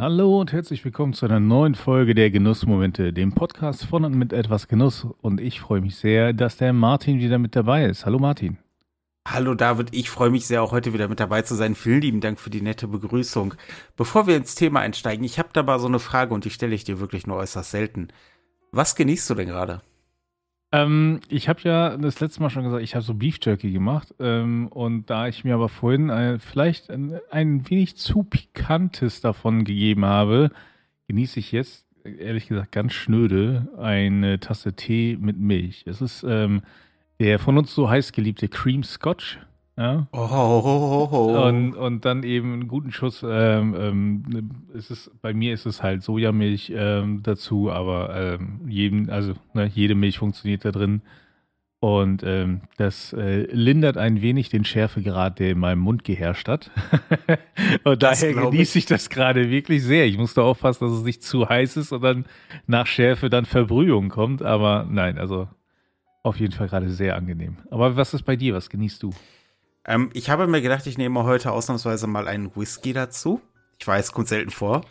Hallo und herzlich willkommen zu einer neuen Folge der Genussmomente, dem Podcast von und mit etwas Genuss. Und ich freue mich sehr, dass der Martin wieder mit dabei ist. Hallo Martin. Hallo David, ich freue mich sehr, auch heute wieder mit dabei zu sein. Vielen lieben Dank für die nette Begrüßung. Bevor wir ins Thema einsteigen, ich habe da mal so eine Frage und die stelle ich dir wirklich nur äußerst selten. Was genießt du denn gerade? Ähm, ich habe ja das letzte Mal schon gesagt, ich habe so Beef Jerky gemacht. Ähm, und da ich mir aber vorhin äh, vielleicht ein, ein, wenig zu pikantes davon gegeben habe, genieße ich jetzt, ehrlich gesagt, ganz schnöde eine Tasse Tee mit Milch. Es ist ähm, der von uns so heiß geliebte Cream Scotch. Ja. Oh, oh, oh, und, und dann eben einen guten Schuss. Ähm, ähm, ist es, bei mir ist es halt Sojamilch ähm, dazu, aber ähm, jedem, also ne, jede Milch funktioniert da drin. Und ähm, das äh, lindert ein wenig den Schärfegrad, der in meinem Mund geherrscht hat. und das daher genieße ich das gerade wirklich sehr. Ich musste aufpassen, dass es nicht zu heiß ist und dann nach Schärfe dann Verbrühung kommt. Aber nein, also auf jeden Fall gerade sehr angenehm. Aber was ist bei dir? Was genießt du? Ähm, ich habe mir gedacht, ich nehme heute ausnahmsweise mal einen Whisky dazu. Ich weiß, kommt selten vor.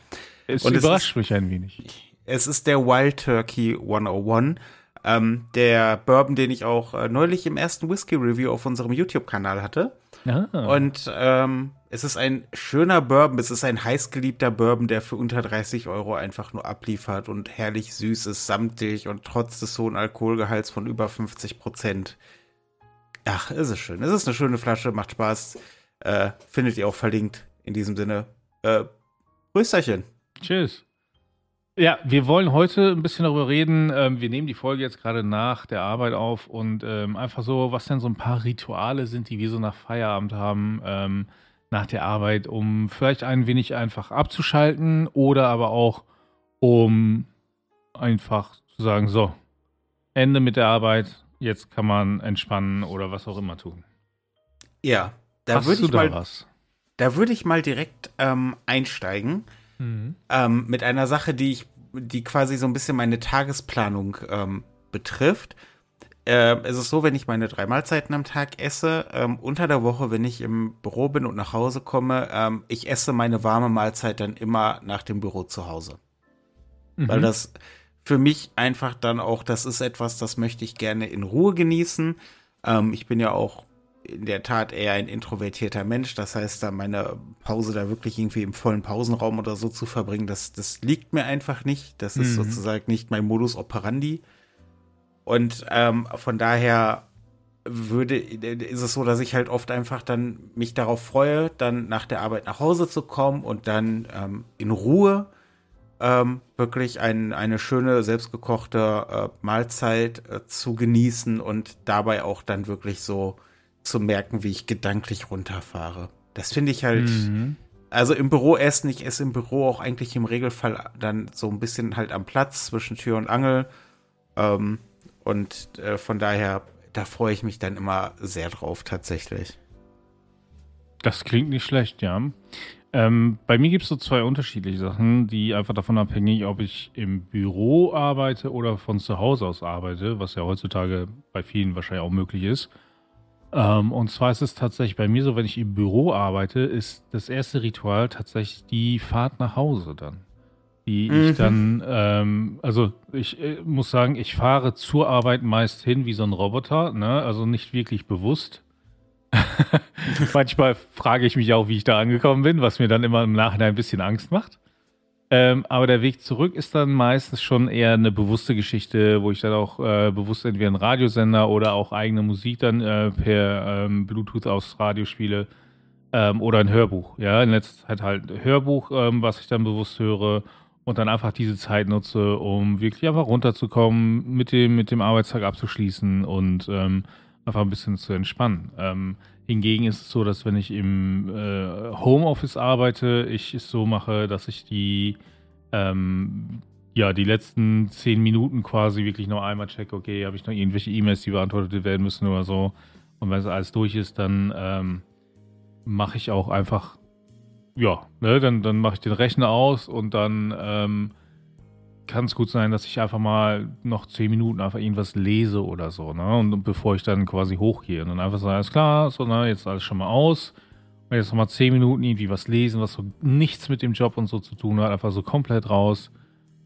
Es Und überrascht es ist, mich ein wenig. Es ist der Wild Turkey 101. Ähm, der Bourbon, den ich auch äh, neulich im ersten Whisky-Review auf unserem YouTube-Kanal hatte. Ah. Und ähm, es ist ein schöner Bourbon, es ist ein heißgeliebter Bourbon, der für unter 30 Euro einfach nur abliefert und herrlich süß ist, samtig und trotz des hohen Alkoholgehalts von über 50 Prozent Ach, ist es schön. Es ist eine schöne Flasche, macht Spaß. Äh, findet ihr auch verlinkt. In diesem Sinne, äh, Grüßerchen. Tschüss. Ja, wir wollen heute ein bisschen darüber reden. Ähm, wir nehmen die Folge jetzt gerade nach der Arbeit auf und ähm, einfach so, was denn so ein paar Rituale sind, die wir so nach Feierabend haben, ähm, nach der Arbeit, um vielleicht ein wenig einfach abzuschalten oder aber auch, um einfach zu sagen, so, Ende mit der Arbeit, jetzt kann man entspannen oder was auch immer tun. Ja, da würde ich da mal, was? da würde ich mal direkt ähm, einsteigen mhm. ähm, mit einer Sache, die ich, die quasi so ein bisschen meine Tagesplanung ähm, betrifft. Äh, es ist so, wenn ich meine drei Mahlzeiten am Tag esse, ähm, unter der Woche, wenn ich im Büro bin und nach Hause komme, ähm, ich esse meine warme Mahlzeit dann immer nach dem Büro zu Hause. Mhm. Weil das für mich einfach dann auch, das ist etwas, das möchte ich gerne in Ruhe genießen. Ähm, ich bin ja auch in der Tat eher ein introvertierter Mensch. Das heißt, da meine Pause da wirklich irgendwie im vollen Pausenraum oder so zu verbringen, das, das liegt mir einfach nicht. Das ist mhm. sozusagen nicht mein Modus operandi. Und ähm, von daher würde, ist es so, dass ich halt oft einfach dann mich darauf freue, dann nach der Arbeit nach Hause zu kommen und dann ähm, in Ruhe ähm, wirklich ein, eine schöne, selbstgekochte äh, Mahlzeit äh, zu genießen und dabei auch dann wirklich so zu merken, wie ich gedanklich runterfahre. Das finde ich halt, mhm. also im Büro essen, ich esse im Büro auch eigentlich im Regelfall dann so ein bisschen halt am Platz zwischen Tür und Angel. Ähm, und äh, von daher, da freue ich mich dann immer sehr drauf tatsächlich. Das klingt nicht schlecht, ja. Ähm, bei mir gibt es so zwei unterschiedliche Sachen, die einfach davon abhängig, ob ich im Büro arbeite oder von zu Hause aus arbeite, was ja heutzutage bei vielen wahrscheinlich auch möglich ist. Ähm, und zwar ist es tatsächlich bei mir so, wenn ich im Büro arbeite, ist das erste Ritual tatsächlich die Fahrt nach Hause dann. Die mhm. ich dann, ähm, also ich äh, muss sagen, ich fahre zur Arbeit meist hin wie so ein Roboter, ne? also nicht wirklich bewusst. Manchmal frage ich mich auch, wie ich da angekommen bin, was mir dann immer im Nachhinein ein bisschen Angst macht. Ähm, aber der Weg zurück ist dann meistens schon eher eine bewusste Geschichte, wo ich dann auch äh, bewusst entweder einen Radiosender oder auch eigene Musik dann äh, per ähm, Bluetooth aufs Radio spiele ähm, oder ein Hörbuch. Ja, in letzter Zeit halt ein Hörbuch, ähm, was ich dann bewusst höre und dann einfach diese Zeit nutze, um wirklich einfach runterzukommen, mit dem, mit dem Arbeitstag abzuschließen und ähm, einfach ein bisschen zu entspannen. Ähm, hingegen ist es so, dass wenn ich im äh, Homeoffice arbeite, ich es so mache, dass ich die ähm, ja, die letzten zehn Minuten quasi wirklich noch einmal checke, okay, habe ich noch irgendwelche E-Mails, die beantwortet werden müssen oder so. Und wenn es alles durch ist, dann ähm, mache ich auch einfach, ja, ne, dann, dann mache ich den Rechner aus und dann ähm, kann es gut sein, dass ich einfach mal noch zehn Minuten einfach irgendwas lese oder so, ne? Und bevor ich dann quasi hochgehe und dann einfach sage, alles klar, so, ne, jetzt alles schon mal aus. jetzt nochmal zehn Minuten irgendwie was lesen, was so nichts mit dem Job und so zu tun hat, einfach so komplett raus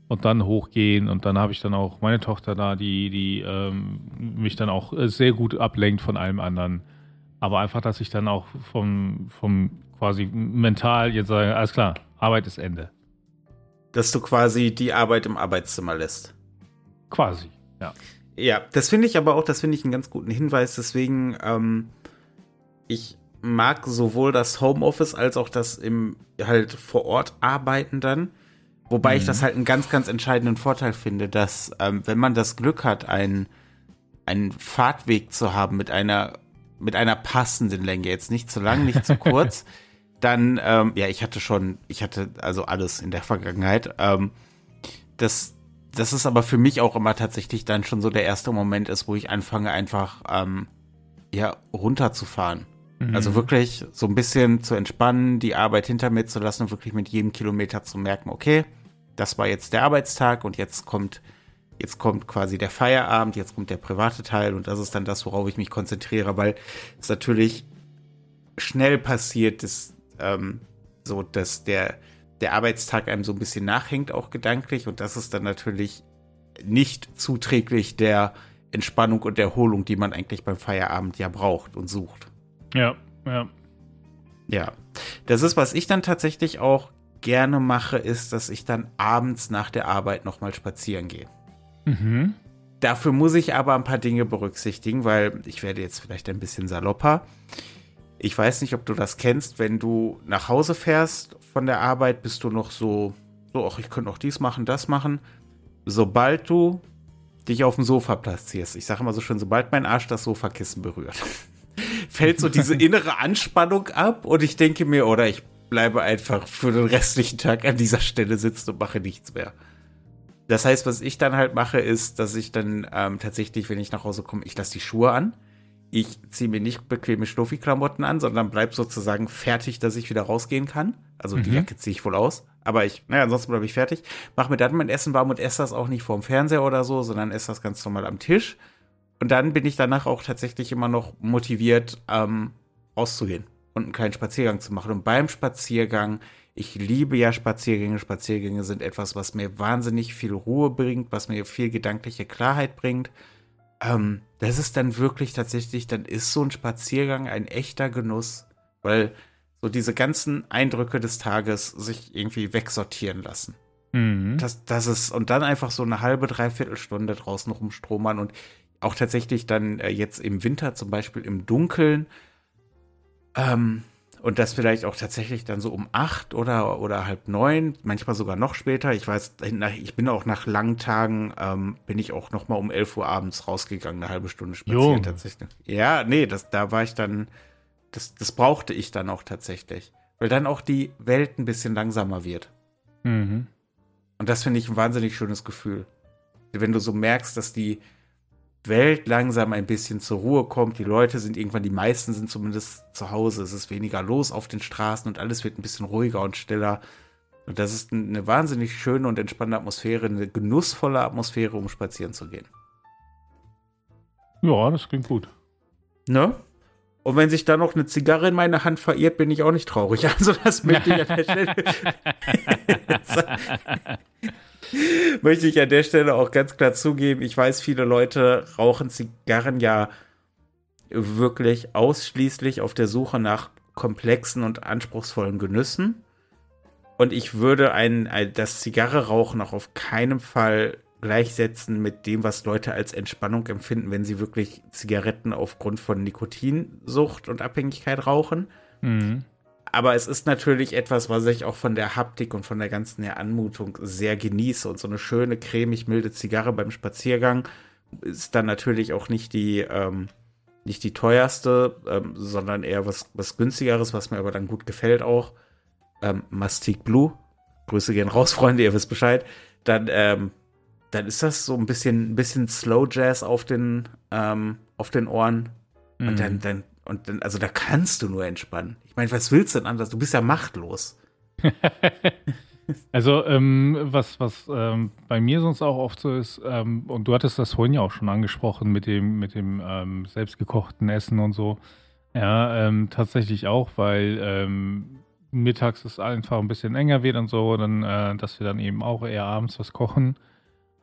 und dann hochgehen und dann habe ich dann auch meine Tochter da, die, die ähm, mich dann auch sehr gut ablenkt von allem anderen. Aber einfach, dass ich dann auch vom, vom quasi mental jetzt sage, alles klar, Arbeit ist Ende. Dass du quasi die Arbeit im Arbeitszimmer lässt. Quasi, ja. Ja, das finde ich aber auch, das finde ich einen ganz guten Hinweis. Deswegen, ähm, ich mag sowohl das Homeoffice als auch das im halt vor Ort arbeiten dann. Wobei mhm. ich das halt einen ganz, ganz entscheidenden Vorteil finde, dass ähm, wenn man das Glück hat, einen, einen Fahrtweg zu haben mit einer, mit einer passenden Länge, jetzt nicht zu lang, nicht zu kurz, dann, ähm, ja, ich hatte schon, ich hatte also alles in der Vergangenheit. Ähm, das, das ist aber für mich auch immer tatsächlich dann schon so der erste Moment ist, wo ich anfange einfach, ähm, ja, runterzufahren. Mhm. Also wirklich so ein bisschen zu entspannen, die Arbeit hinter mir zu lassen und wirklich mit jedem Kilometer zu merken, okay, das war jetzt der Arbeitstag und jetzt kommt, jetzt kommt quasi der Feierabend, jetzt kommt der private Teil und das ist dann das, worauf ich mich konzentriere, weil es natürlich schnell passiert, dass, ähm, so, dass der, der Arbeitstag einem so ein bisschen nachhängt, auch gedanklich und das ist dann natürlich nicht zuträglich der Entspannung und Erholung, die man eigentlich beim Feierabend ja braucht und sucht. Ja, ja. Ja. Das ist, was ich dann tatsächlich auch gerne mache, ist, dass ich dann abends nach der Arbeit nochmal spazieren gehe. Mhm. Dafür muss ich aber ein paar Dinge berücksichtigen, weil ich werde jetzt vielleicht ein bisschen salopper. Ich weiß nicht, ob du das kennst, wenn du nach Hause fährst von der Arbeit, bist du noch so, so, ach, ich könnte auch dies machen, das machen. Sobald du dich auf dem Sofa platzierst, ich sage immer so schön, sobald mein Arsch das Sofakissen berührt, fällt so diese innere Anspannung ab und ich denke mir, oder ich bleibe einfach für den restlichen Tag an dieser Stelle sitzen und mache nichts mehr. Das heißt, was ich dann halt mache, ist, dass ich dann ähm, tatsächlich, wenn ich nach Hause komme, ich lasse die Schuhe an. Ich ziehe mir nicht bequeme Schnuffi-Klamotten an, sondern bleib sozusagen fertig, dass ich wieder rausgehen kann. Also mhm. die Jacke ziehe ich wohl aus. Aber ich, naja, ansonsten bleibe ich fertig. Mache mir dann mein Essen warm und esse das auch nicht vorm Fernseher oder so, sondern esse das ganz normal am Tisch. Und dann bin ich danach auch tatsächlich immer noch motiviert, ähm, rauszugehen und einen kleinen Spaziergang zu machen. Und beim Spaziergang, ich liebe ja Spaziergänge. Spaziergänge sind etwas, was mir wahnsinnig viel Ruhe bringt, was mir viel gedankliche Klarheit bringt. Ähm, das ist dann wirklich tatsächlich, dann ist so ein Spaziergang ein echter Genuss, weil so diese ganzen Eindrücke des Tages sich irgendwie wegsortieren lassen. Mhm. Das, das ist, und dann einfach so eine halbe, dreiviertel Stunde draußen rumstromern und auch tatsächlich dann äh, jetzt im Winter zum Beispiel im Dunkeln ähm, und das vielleicht auch tatsächlich dann so um acht oder, oder halb neun, manchmal sogar noch später. Ich weiß, ich bin auch nach langen Tagen, ähm, bin ich auch noch mal um elf Uhr abends rausgegangen, eine halbe Stunde spazieren tatsächlich. Ja, nee, das, da war ich dann, das, das brauchte ich dann auch tatsächlich. Weil dann auch die Welt ein bisschen langsamer wird. Mhm. Und das finde ich ein wahnsinnig schönes Gefühl. Wenn du so merkst, dass die, Welt langsam ein bisschen zur Ruhe kommt. Die Leute sind irgendwann, die meisten sind zumindest zu Hause. Es ist weniger los auf den Straßen und alles wird ein bisschen ruhiger und stiller. Und das ist eine wahnsinnig schöne und entspannte Atmosphäre, eine genussvolle Atmosphäre, um spazieren zu gehen. Ja, das klingt gut. Ne? Und wenn sich da noch eine Zigarre in meine Hand verirrt, bin ich auch nicht traurig. Also das möchte ich an der Stelle. möchte ich an der Stelle auch ganz klar zugeben. Ich weiß, viele Leute rauchen Zigarren ja wirklich ausschließlich auf der Suche nach komplexen und anspruchsvollen Genüssen. Und ich würde ein, das Zigarre-Rauchen auch auf keinen Fall gleichsetzen mit dem, was Leute als Entspannung empfinden, wenn sie wirklich Zigaretten aufgrund von Nikotinsucht und Abhängigkeit rauchen. Mhm. Aber es ist natürlich etwas, was ich auch von der Haptik und von der ganzen Anmutung sehr genieße. Und so eine schöne, cremig milde Zigarre beim Spaziergang ist dann natürlich auch nicht die, ähm, nicht die teuerste, ähm, sondern eher was, was günstigeres, was mir aber dann gut gefällt auch. Ähm, Mastic Blue. Grüße gehen raus, Freunde, ihr wisst Bescheid. Dann, ähm, dann ist das so ein bisschen, ein bisschen Slow Jazz auf den, ähm, auf den Ohren. Mhm. Und dann, dann und dann, also da kannst du nur entspannen. Ich meine, was willst du denn anders? Du bist ja machtlos. also, ähm, was, was ähm, bei mir sonst auch oft so ist, ähm, und du hattest das vorhin ja auch schon angesprochen mit dem, mit dem ähm, selbstgekochten Essen und so. Ja, ähm, tatsächlich auch, weil ähm, mittags es einfach ein bisschen enger wird und so, dann, äh, dass wir dann eben auch eher abends was kochen.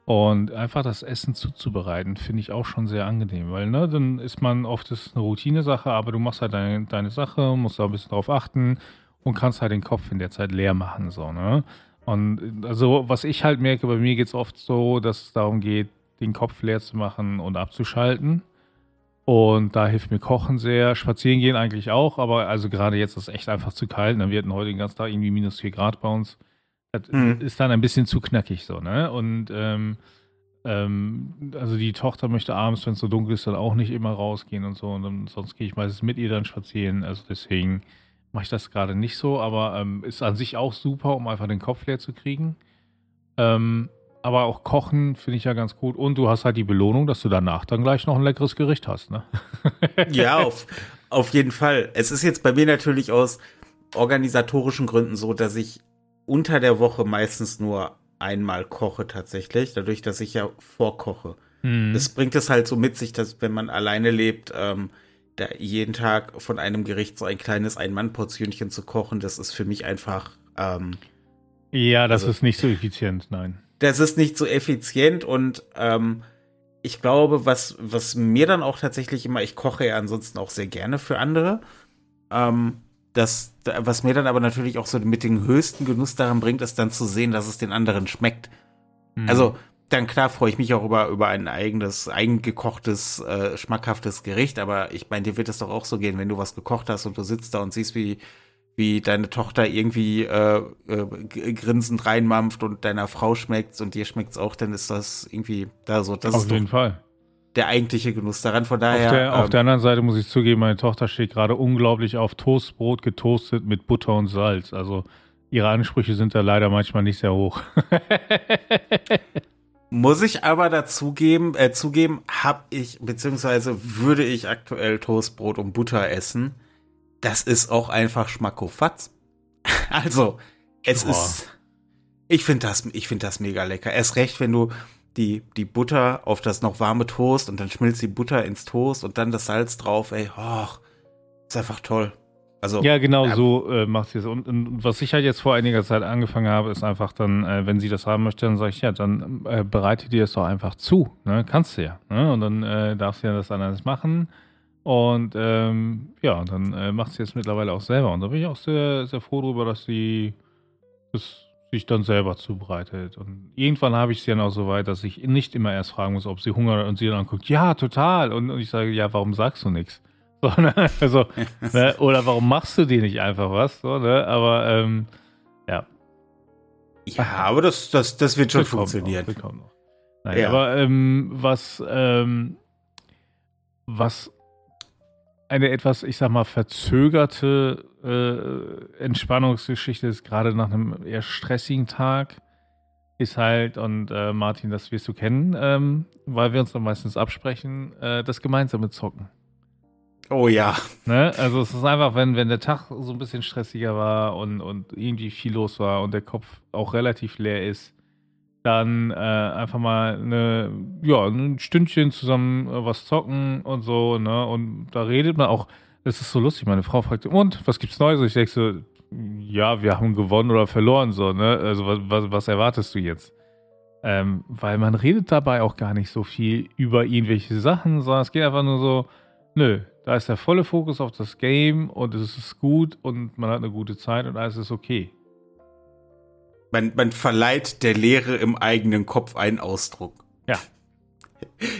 Und einfach das Essen zuzubereiten, finde ich auch schon sehr angenehm, weil ne, dann ist man oft, ist eine Routine-Sache, aber du machst halt deine, deine Sache, musst da ein bisschen drauf achten und kannst halt den Kopf in der Zeit leer machen, so, ne? Und also, was ich halt merke, bei mir geht es oft so, dass es darum geht, den Kopf leer zu machen und abzuschalten. Und da hilft mir Kochen sehr. Spazieren gehen eigentlich auch, aber also gerade jetzt ist es echt einfach zu kalt. Ne? Wir hatten heute den ganzen Tag irgendwie minus 4 Grad bei uns. Das mhm. ist dann ein bisschen zu knackig so, ne? Und ähm, ähm, also die Tochter möchte abends, wenn es so dunkel ist, dann auch nicht immer rausgehen und so. Und dann, sonst gehe ich meistens mit ihr dann spazieren. Also deswegen mache ich das gerade nicht so, aber ähm, ist an sich auch super, um einfach den Kopf leer zu kriegen. Ähm, aber auch Kochen finde ich ja ganz gut. Und du hast halt die Belohnung, dass du danach dann gleich noch ein leckeres Gericht hast, ne? ja, auf, auf jeden Fall. Es ist jetzt bei mir natürlich aus organisatorischen Gründen so, dass ich unter der Woche meistens nur einmal koche tatsächlich, dadurch, dass ich ja vorkoche. Mhm. Das bringt es halt so mit sich, dass wenn man alleine lebt, ähm, da jeden Tag von einem Gericht so ein kleines Ein-Mann-Portionchen zu kochen, das ist für mich einfach. Ähm, ja, das also, ist nicht so effizient, nein. Das ist nicht so effizient und ähm, ich glaube, was, was mir dann auch tatsächlich immer, ich koche ja ansonsten auch sehr gerne für andere. Ähm, das, was mir dann aber natürlich auch so mit dem höchsten Genuss daran bringt, ist dann zu sehen, dass es den anderen schmeckt. Mhm. Also, dann klar freue ich mich auch über, über ein eigenes, eingekochtes, äh, schmackhaftes Gericht, aber ich meine, dir wird es doch auch so gehen, wenn du was gekocht hast und du sitzt da und siehst, wie, wie deine Tochter irgendwie äh, äh, grinsend reinmampft und deiner Frau schmeckt's und dir schmeckt's auch, dann ist das irgendwie da so. Das Auf jeden Fall. Der eigentliche Genuss daran. Von daher. Auf der, ähm, auf der anderen Seite muss ich zugeben, meine Tochter steht gerade unglaublich auf Toastbrot getoastet mit Butter und Salz. Also ihre Ansprüche sind da leider manchmal nicht sehr hoch. Muss ich aber dazugeben, äh, zugeben, habe ich, beziehungsweise würde ich aktuell Toastbrot und Butter essen. Das ist auch einfach Schmackofatz. also, es Boah. ist, ich finde das, ich finde das mega lecker. Erst recht, wenn du die, die Butter auf das noch warme Toast und dann schmilzt die Butter ins Toast und dann das Salz drauf, ey, och, ist einfach toll. Also, ja, genau ja. so äh, macht sie es. Und, und, was ich halt jetzt vor einiger Zeit angefangen habe, ist einfach dann, äh, wenn sie das haben möchte, dann sage ich, ja, dann äh, bereite dir das doch einfach zu. Ne? Kannst du ja. Ne? Und dann äh, darfst du ja das anders machen. Und ähm, ja, dann äh, macht sie es mittlerweile auch selber. Und da bin ich auch sehr, sehr froh darüber, dass sie es sich dann selber zubereitet. Und irgendwann habe ich sie dann auch so weit, dass ich nicht immer erst fragen muss, ob sie Hunger hat und sie dann anguckt, ja, total. Und, und ich sage, ja, warum sagst du nichts? So, ne? also, ne? Oder warum machst du dir nicht einfach was? So, ne? Aber ähm, ja. Ja, aber das, das, das wird schon funktionieren. Noch, noch. Nein, ja. aber ähm, was, ähm, was eine etwas, ich sag mal, verzögerte äh, Entspannungsgeschichte ist, gerade nach einem eher stressigen Tag, ist halt, und äh, Martin, das wirst du kennen, ähm, weil wir uns dann meistens absprechen, äh, das gemeinsame Zocken. Oh ja. Ne? Also es ist einfach, wenn, wenn der Tag so ein bisschen stressiger war und, und irgendwie viel los war und der Kopf auch relativ leer ist, dann äh, einfach mal eine, ja, ein Stündchen zusammen äh, was zocken und so, ne? Und da redet man auch, das ist so lustig, meine Frau fragt, und, was gibt's Neues? Ich denke so, ja, wir haben gewonnen oder verloren, so, ne? Also was, was, was erwartest du jetzt? Ähm, weil man redet dabei auch gar nicht so viel über irgendwelche Sachen, sondern es geht einfach nur so, nö, da ist der volle Fokus auf das Game und es ist gut und man hat eine gute Zeit und alles ist okay. Man, man verleiht der Lehre im eigenen Kopf einen Ausdruck. Ja.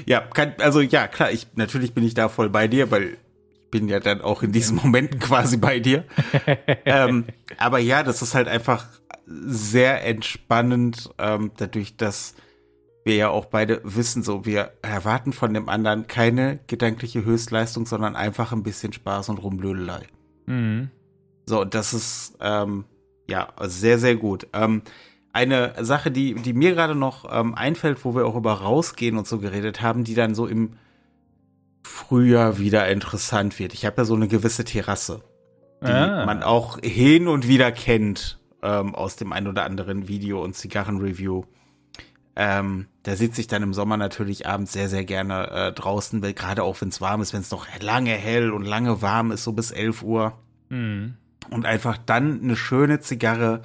Ja, kann, also ja, klar, ich, natürlich bin ich da voll bei dir, weil ich bin ja dann auch in diesen Momenten quasi bei dir. ähm, aber ja, das ist halt einfach sehr entspannend, ähm, dadurch, dass wir ja auch beide wissen, so wir erwarten von dem anderen keine gedankliche Höchstleistung, sondern einfach ein bisschen Spaß und Rumblödelei. Mhm. So, das ist ähm, ja sehr, sehr gut. Ähm, eine Sache, die, die mir gerade noch ähm, einfällt, wo wir auch über rausgehen und so geredet haben, die dann so im Frühjahr wieder interessant wird. Ich habe ja so eine gewisse Terrasse, die ah. man auch hin und wieder kennt ähm, aus dem ein oder anderen Video und Zigarrenreview. Ähm, da sitze ich dann im Sommer natürlich abends sehr, sehr gerne äh, draußen, weil gerade auch wenn es warm ist, wenn es noch lange hell und lange warm ist, so bis 11 Uhr. Mhm. Und einfach dann eine schöne Zigarre,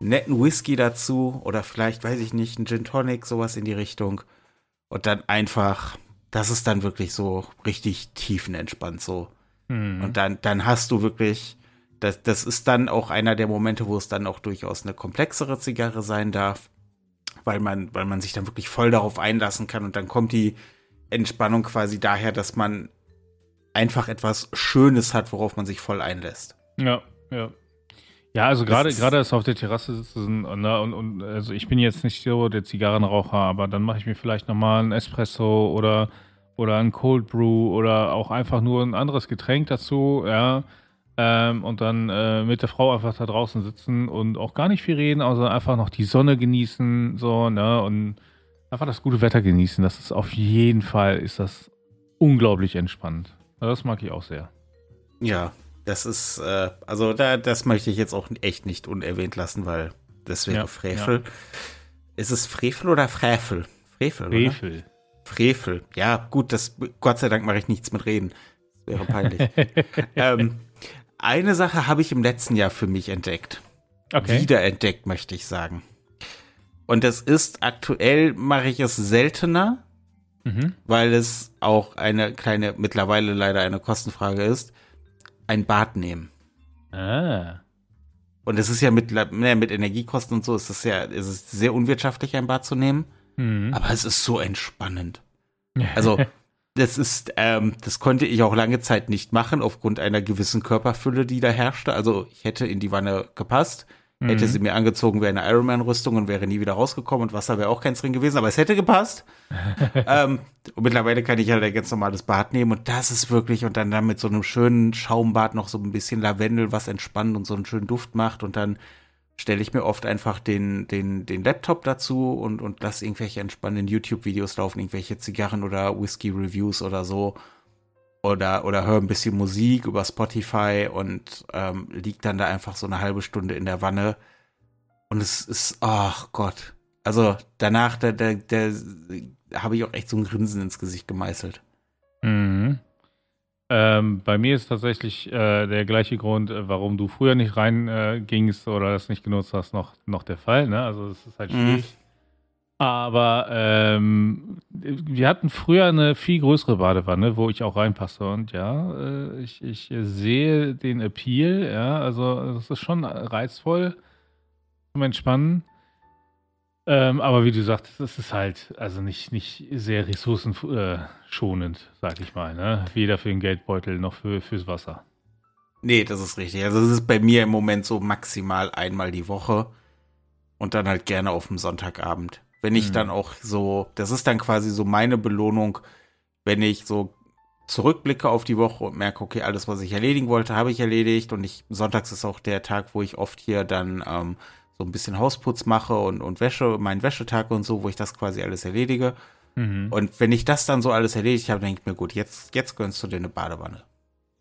netten Whisky dazu oder vielleicht, weiß ich nicht, ein Gin Tonic, sowas in die Richtung. Und dann einfach, das ist dann wirklich so richtig tiefenentspannt so. Mhm. Und dann, dann hast du wirklich, das, das ist dann auch einer der Momente, wo es dann auch durchaus eine komplexere Zigarre sein darf weil man, weil man sich dann wirklich voll darauf einlassen kann und dann kommt die Entspannung quasi daher, dass man einfach etwas Schönes hat, worauf man sich voll einlässt. Ja, ja. Ja, also gerade gerade das auf der Terrasse sitzen ne, und, und also ich bin jetzt nicht so der Zigarrenraucher, aber dann mache ich mir vielleicht nochmal ein Espresso oder oder ein Cold Brew oder auch einfach nur ein anderes Getränk dazu, ja. Ähm, und dann äh, mit der Frau einfach da draußen sitzen und auch gar nicht viel reden, also einfach noch die Sonne genießen, so, ne, und einfach das gute Wetter genießen. Das ist auf jeden Fall, ist das unglaublich entspannt. Das mag ich auch sehr. Ja, das ist, äh, also da, das möchte ich jetzt auch echt nicht unerwähnt lassen, weil das wäre ja, Frevel. Ja. Ist es Frevel oder Frevel? Frevel, Frevel. Oder? Frevel. Ja, gut, das, Gott sei Dank mache ich nichts mit Reden. Das wäre peinlich. ähm, eine Sache habe ich im letzten Jahr für mich entdeckt. Okay. Wiederentdeckt, möchte ich sagen. Und das ist aktuell, mache ich es seltener, mhm. weil es auch eine kleine, mittlerweile leider eine Kostenfrage ist, ein Bad nehmen. Ah. Und es ist ja mit, ne, mit Energiekosten und so, ist es ja, ist es sehr unwirtschaftlich, ein Bad zu nehmen. Mhm. Aber es ist so entspannend. Also, das ist, ähm, das konnte ich auch lange Zeit nicht machen, aufgrund einer gewissen Körperfülle, die da herrschte. Also ich hätte in die Wanne gepasst, mhm. hätte sie mir angezogen wie eine Ironman-Rüstung und wäre nie wieder rausgekommen und Wasser wäre auch keins drin gewesen, aber es hätte gepasst. ähm, und mittlerweile kann ich halt ein ganz normales Bad nehmen und das ist wirklich, und dann, dann mit so einem schönen Schaumbad noch so ein bisschen Lavendel, was entspannt und so einen schönen Duft macht und dann stelle ich mir oft einfach den, den, den Laptop dazu und, und lasse irgendwelche entspannenden YouTube-Videos laufen, irgendwelche Zigarren- oder Whisky-Reviews oder so. Oder, oder höre ein bisschen Musik über Spotify und ähm, liegt dann da einfach so eine halbe Stunde in der Wanne. Und es ist, ach Gott. Also danach, da, da, da habe ich auch echt so ein Grinsen ins Gesicht gemeißelt. Mhm. Ähm, bei mir ist tatsächlich äh, der gleiche Grund, äh, warum du früher nicht reingingst äh, oder das nicht genutzt hast, noch, noch der Fall. Ne? Also es ist halt mhm. schwierig. Mhm. Aber ähm, wir hatten früher eine viel größere Badewanne, wo ich auch reinpasse. Und ja, äh, ich, ich sehe den Appeal. Ja, also das ist schon reizvoll zum Entspannen. Ähm, aber wie du sagst, es ist halt also nicht, nicht sehr ressourcenschonend, sag ich mal. Ne? Weder für den Geldbeutel noch für, fürs Wasser. Nee, das ist richtig. Also es ist bei mir im Moment so maximal einmal die Woche und dann halt gerne auf dem Sonntagabend. Wenn ich mhm. dann auch so, das ist dann quasi so meine Belohnung, wenn ich so zurückblicke auf die Woche und merke, okay, alles, was ich erledigen wollte, habe ich erledigt und ich, sonntags ist auch der Tag, wo ich oft hier dann ähm, so ein bisschen Hausputz mache und, und Wäsche, meinen Wäschetag und so, wo ich das quasi alles erledige. Mhm. Und wenn ich das dann so alles erledigt habe, denke ich mir, gut, jetzt, jetzt gönnst du dir eine Badewanne.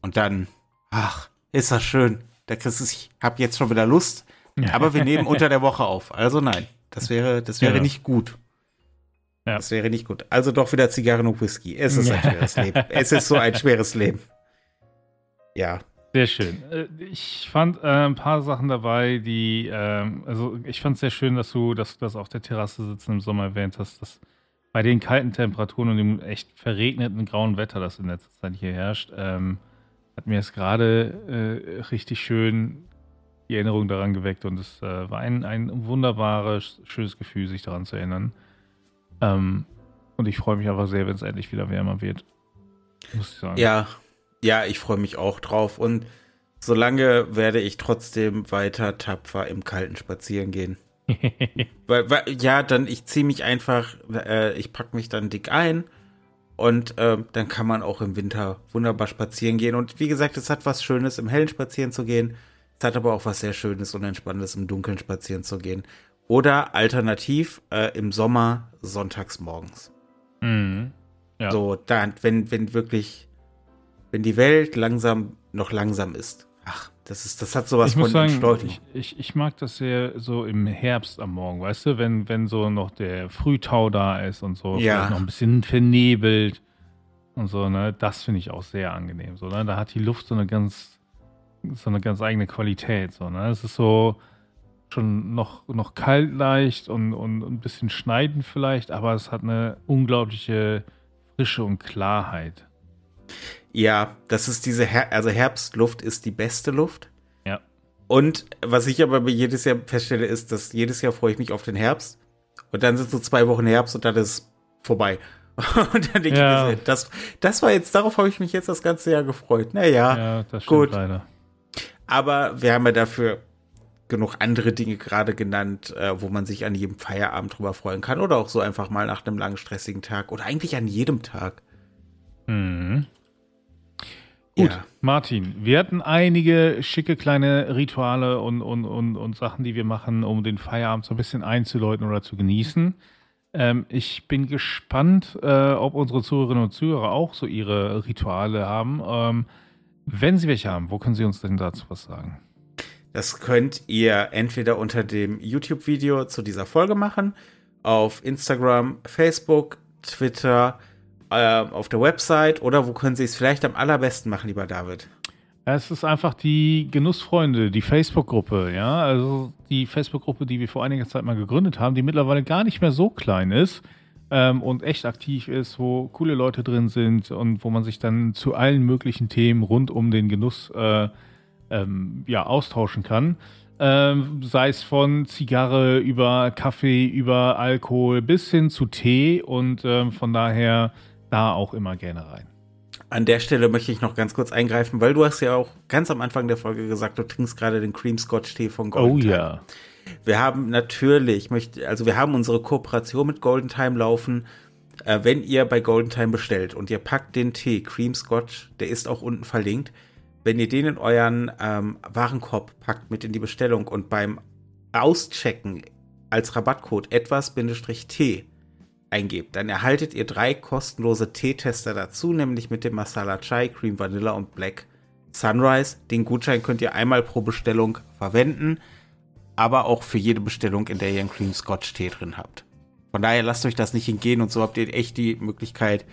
Und dann, ach, ist das schön. Da kriegst du, ich habe jetzt schon wieder Lust, aber wir nehmen unter der Woche auf. Also nein, das wäre, das wäre ja. nicht gut. Ja. Das wäre nicht gut. Also doch wieder Zigarren und Whisky. Es ist ein schweres Leben. Es ist so ein schweres Leben. Ja, sehr schön. Äh, ich fand äh, ein paar Sachen dabei, die, äh, also ich fand es sehr schön, dass du, dass du das auf der Terrasse sitzen im Sommer erwähnt hast, dass bei den kalten Temperaturen und dem echt verregneten grauen Wetter, das in letzter Zeit hier herrscht, ähm, hat mir es gerade äh, richtig schön die Erinnerung daran geweckt und es war ein, ein wunderbares, schönes Gefühl, sich daran zu erinnern. Ähm, und ich freue mich einfach sehr, wenn es endlich wieder wärmer wird. Muss ich sagen. Ja, ja, ich freue mich auch drauf. Und solange werde ich trotzdem weiter tapfer im Kalten spazieren gehen. weil, weil, ja, dann ich ziehe mich einfach, äh, ich packe mich dann dick ein und äh, dann kann man auch im Winter wunderbar spazieren gehen. Und wie gesagt, es hat was Schönes, im Hellen spazieren zu gehen. Es hat aber auch was sehr Schönes und Entspannendes, im Dunkeln spazieren zu gehen. Oder alternativ äh, im Sommer sonntags morgens. Mhm. Ja. So, dann, wenn, wenn wirklich wenn die Welt langsam noch langsam ist, ach, Das, ist, das hat sowas ich von sagen, ich, ich, ich, mag das sehr so im Herbst am Morgen, weißt du, wenn, wenn so noch der Frühtau da ist und so, ja. noch ein bisschen vernebelt und so, ne, das finde ich auch sehr angenehm. So, ne? Da hat die Luft so eine ganz, so eine ganz eigene Qualität. So, ne? Es ist so schon noch, noch kalt leicht und, und, ein bisschen schneiden vielleicht, aber es hat eine unglaubliche Frische und Klarheit. Ja, das ist diese, Her also Herbstluft ist die beste Luft. Ja. Und was ich aber jedes Jahr feststelle, ist, dass jedes Jahr freue ich mich auf den Herbst. Und dann sind so zwei Wochen Herbst und dann ist vorbei. Und dann denke ja. ich, das, das war jetzt, darauf habe ich mich jetzt das ganze Jahr gefreut. Naja, ja, das stimmt gut. leider. Aber wir haben ja dafür genug andere Dinge gerade genannt, äh, wo man sich an jedem Feierabend drüber freuen kann oder auch so einfach mal nach einem langen, stressigen Tag oder eigentlich an jedem Tag. Mhm. Gut, ja. Martin, wir hatten einige schicke kleine Rituale und, und, und, und Sachen, die wir machen, um den Feierabend so ein bisschen einzuläuten oder zu genießen. Ähm, ich bin gespannt, äh, ob unsere Zuhörerinnen und Zuhörer auch so ihre Rituale haben. Ähm, wenn sie welche haben, wo können sie uns denn dazu was sagen? Das könnt ihr entweder unter dem YouTube-Video zu dieser Folge machen, auf Instagram, Facebook, Twitter, äh, auf der Website oder wo können Sie es vielleicht am allerbesten machen, lieber David? Es ist einfach die Genussfreunde, die Facebook-Gruppe, ja. Also die Facebook-Gruppe, die wir vor einiger Zeit mal gegründet haben, die mittlerweile gar nicht mehr so klein ist ähm, und echt aktiv ist, wo coole Leute drin sind und wo man sich dann zu allen möglichen Themen rund um den Genuss äh, ähm, ja, austauschen kann. Ähm, sei es von Zigarre über Kaffee, über Alkohol bis hin zu Tee und ähm, von daher da auch immer gerne rein. An der Stelle möchte ich noch ganz kurz eingreifen, weil du hast ja auch ganz am Anfang der Folge gesagt, du trinkst gerade den Cream Scotch Tee von Golden Oh Time. ja. Wir haben natürlich, möchte, also wir haben unsere Kooperation mit Golden Time laufen. Äh, wenn ihr bei Golden Time bestellt und ihr packt den Tee Cream Scotch, der ist auch unten verlinkt. Wenn ihr den in euren ähm, Warenkorb packt mit in die Bestellung und beim Auschecken als Rabattcode etwas-t eingebt, dann erhaltet ihr drei kostenlose Teetester dazu, nämlich mit dem Masala Chai, Cream Vanilla und Black Sunrise. Den Gutschein könnt ihr einmal pro Bestellung verwenden, aber auch für jede Bestellung, in der ihr einen Cream Scotch Tee drin habt. Von daher lasst euch das nicht entgehen und so habt ihr echt die Möglichkeit,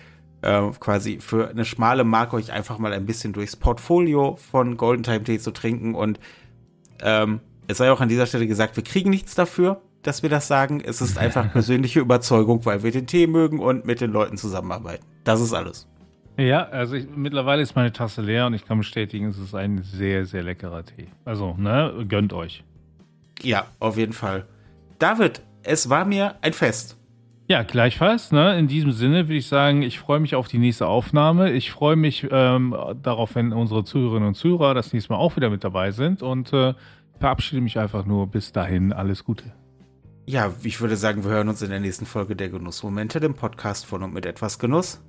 äh, quasi für eine schmale Marke euch einfach mal ein bisschen durchs Portfolio von Golden Time Tee zu trinken und ähm, es sei auch an dieser Stelle gesagt, wir kriegen nichts dafür dass wir das sagen. Es ist einfach persönliche Überzeugung, weil wir den Tee mögen und mit den Leuten zusammenarbeiten. Das ist alles. Ja, also ich, mittlerweile ist meine Tasse leer und ich kann bestätigen, es ist ein sehr, sehr leckerer Tee. Also, ne, gönnt euch. Ja, auf jeden Fall. David, es war mir ein Fest. Ja, gleichfalls. Ne? In diesem Sinne würde ich sagen, ich freue mich auf die nächste Aufnahme. Ich freue mich ähm, darauf, wenn unsere Zuhörerinnen und Zuhörer das nächste Mal auch wieder mit dabei sind und äh, verabschiede mich einfach nur bis dahin. Alles Gute. Ja, ich würde sagen, wir hören uns in der nächsten Folge der Genussmomente, dem Podcast von und mit etwas Genuss.